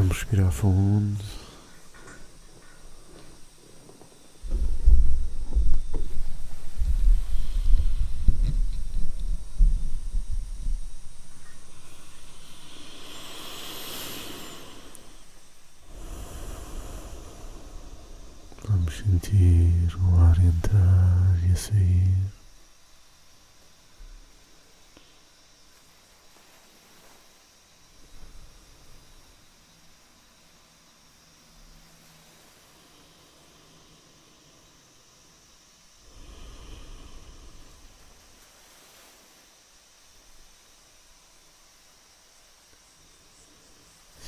Vamos respirar fundo. Vamos sentir o ar entrar e a sair.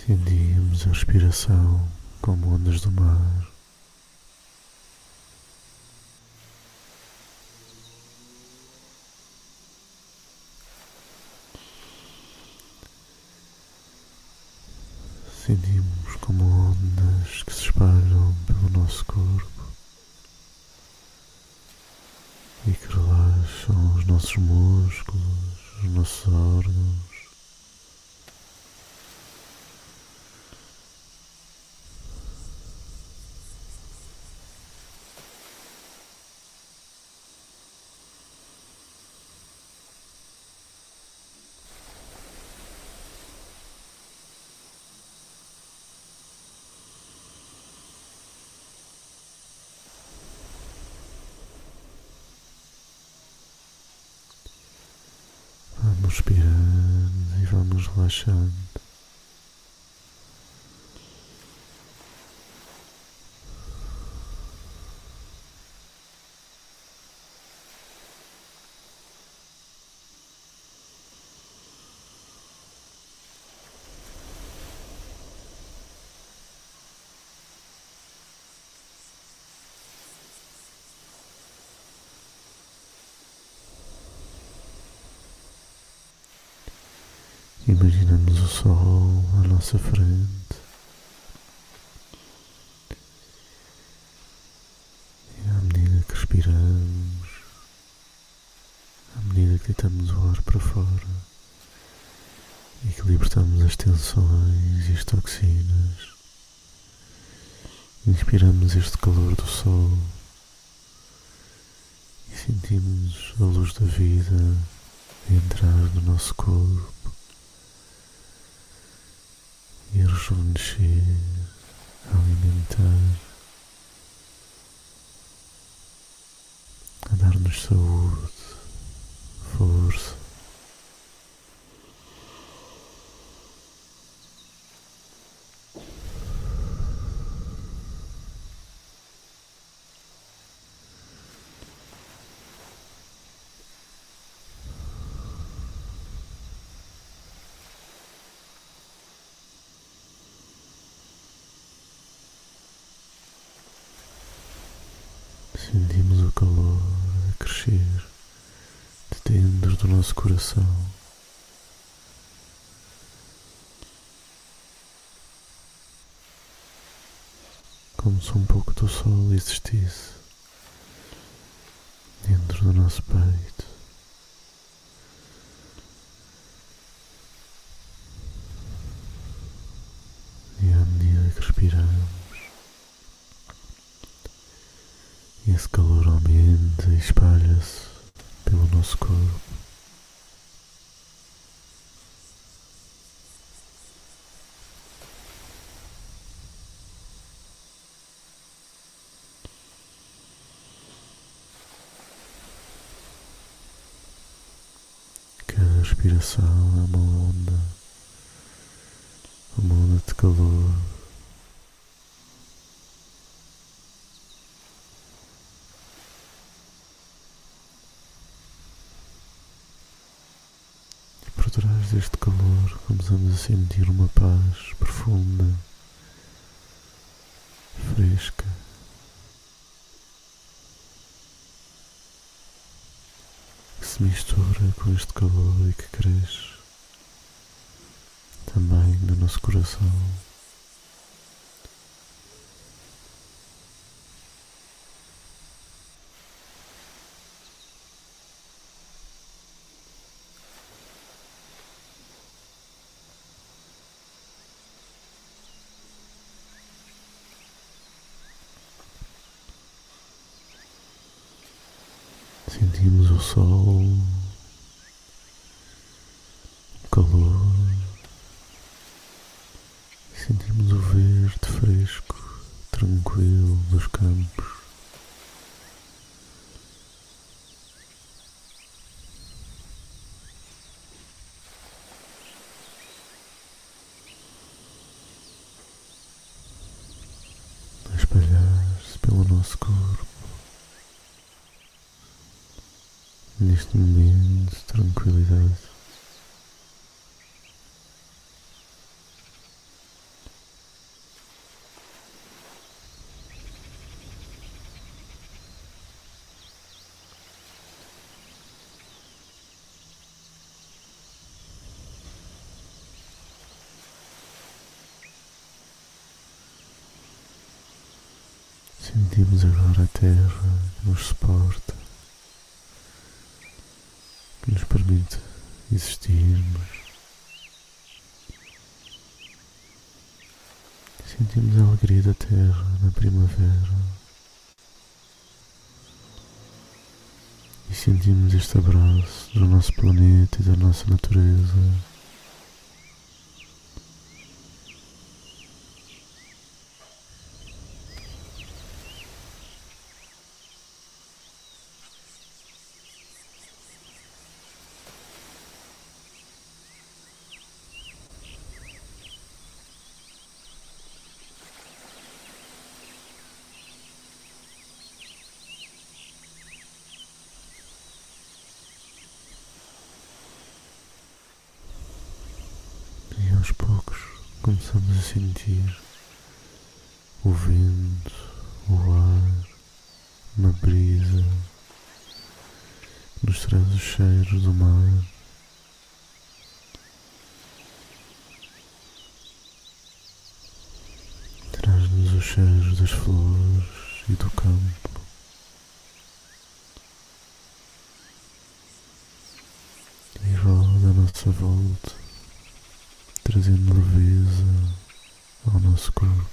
Sentimos a respiração como ondas do mar. Sentimos como ondas que se espalham pelo nosso corpo e que relaxam os nossos músculos, os nossos órgãos. Vamos respirando e vamos relaxando. Imaginamos o sol à nossa frente. E à medida que respiramos, à medida que deitamos o ar para fora e que libertamos as tensões e as toxinas, inspiramos este calor do sol e sentimos a luz da vida entrar no nosso corpo e rejuvenescer, alimentar, a dar-nos saúde, força. Sentimos o calor a crescer de dentro do nosso coração. Como se um pouco do sol existisse dentro do nosso peito. E à medida que respiramos, esse calor aumenta e espalha-se pelo nosso corpo. Cada respiração é uma onda, uma onda de calor. E por trás deste calor começamos a sentir uma paz profunda, fresca. Que se mistura com este calor e que cresce também no nosso coração. sentimos o sol, calor, sentimos o verde fresco, tranquilo dos campos. a espalhar-se pelo nosso corpo. Neste momento de tranquilidade. Sentimos agora a terra que nos suporta, que nos permite existirmos. Sentimos a alegria da terra na primavera. E sentimos este abraço do nosso planeta e da nossa natureza. E aos poucos começamos a sentir o vento, o ar, uma brisa que nos traz os cheiros do mar. Traz-nos os cheiros das flores e do campo. musculum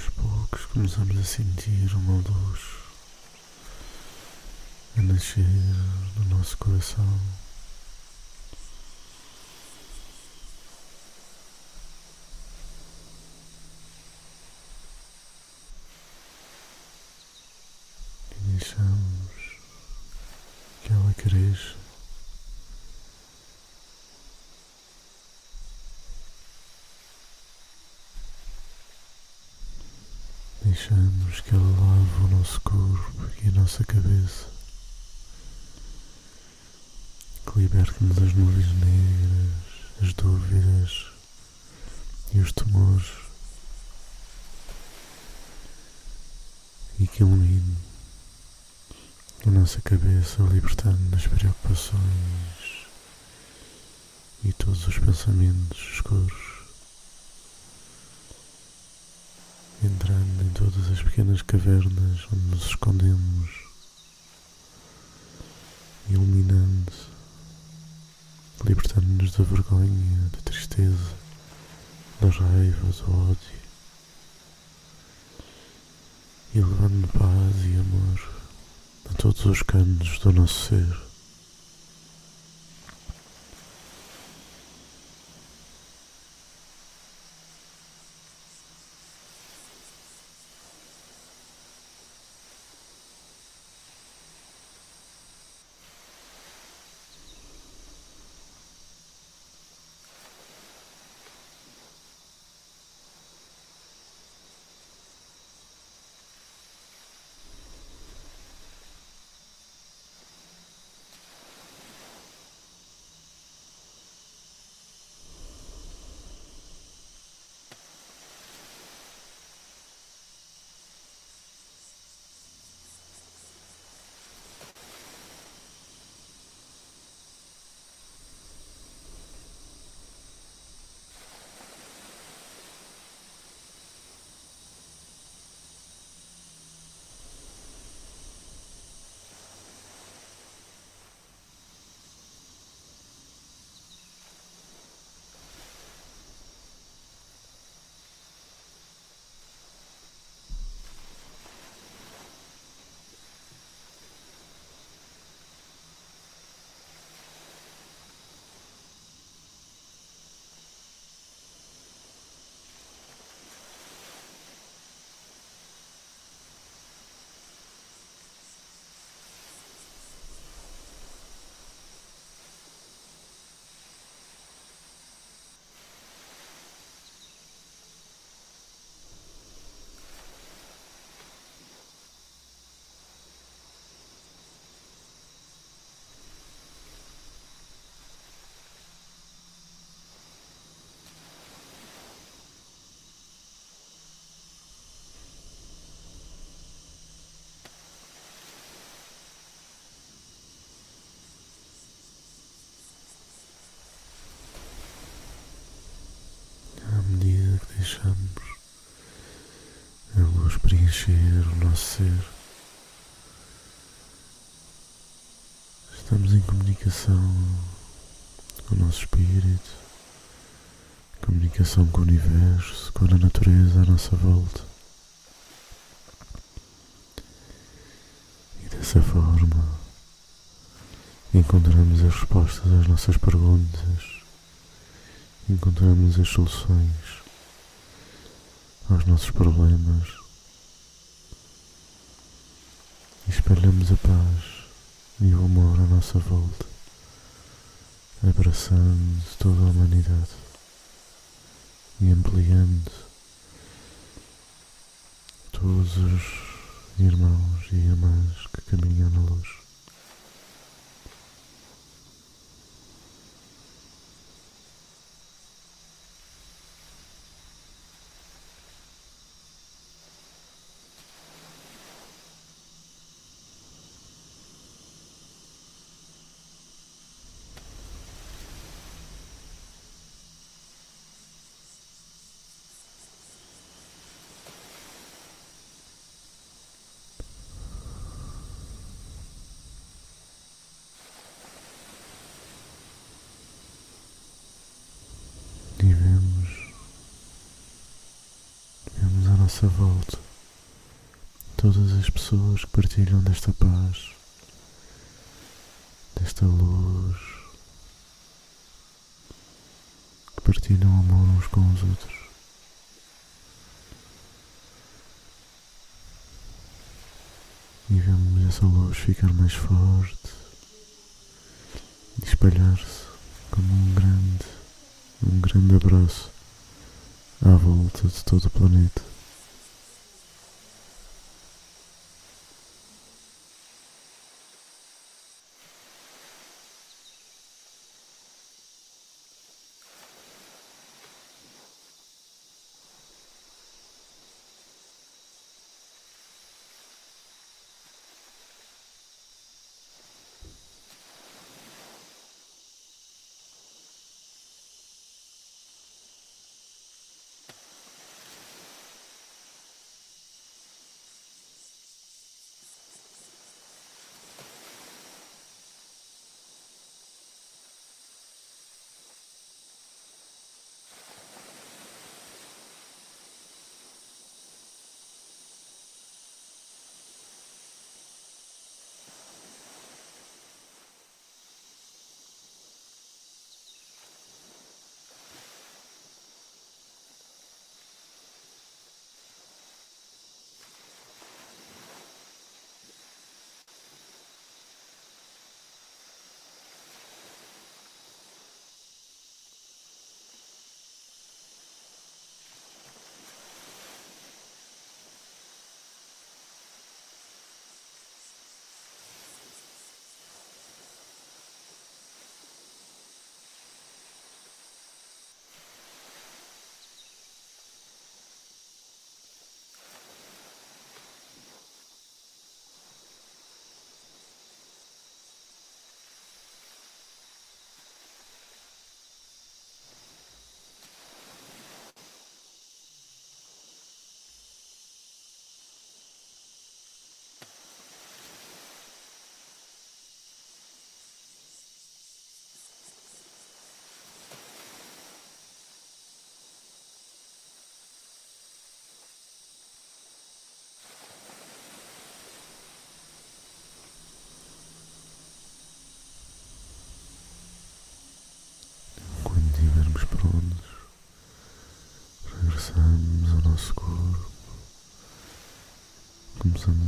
aos poucos começamos a sentir uma luz a nascer no nosso coração. E deixamos que ela cresça. Deixamos que ela lave o nosso corpo e a nossa cabeça, que liberte-nos das nuvens negras, as dúvidas e os temores, e que ilumine a nossa cabeça, libertando das preocupações e todos os pensamentos escuros. entrando em todas as pequenas cavernas onde nos escondemos, iluminando, libertando-nos da vergonha, da tristeza, da raiva, do ódio, e levando paz e amor a todos os cantos do nosso ser. Preencher o nosso ser. Estamos em comunicação com o nosso espírito, comunicação com o universo, com a natureza à nossa volta. E dessa forma encontramos as respostas às nossas perguntas, encontramos as soluções aos nossos problemas e espalhamos a paz e o amor à nossa volta, abraçando toda a humanidade e ampliando todos os irmãos e irmãs que caminham na luz. Nossa volta, todas as pessoas que partilham desta paz, desta luz, que partilham amor uns com os outros. E vemos essa luz ficar mais forte e espalhar-se como um grande, um grande abraço à volta de todo o planeta.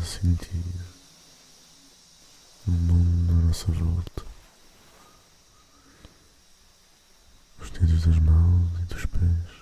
a sentir o mundo à nossa volta. Os dedos das mãos e dos pés.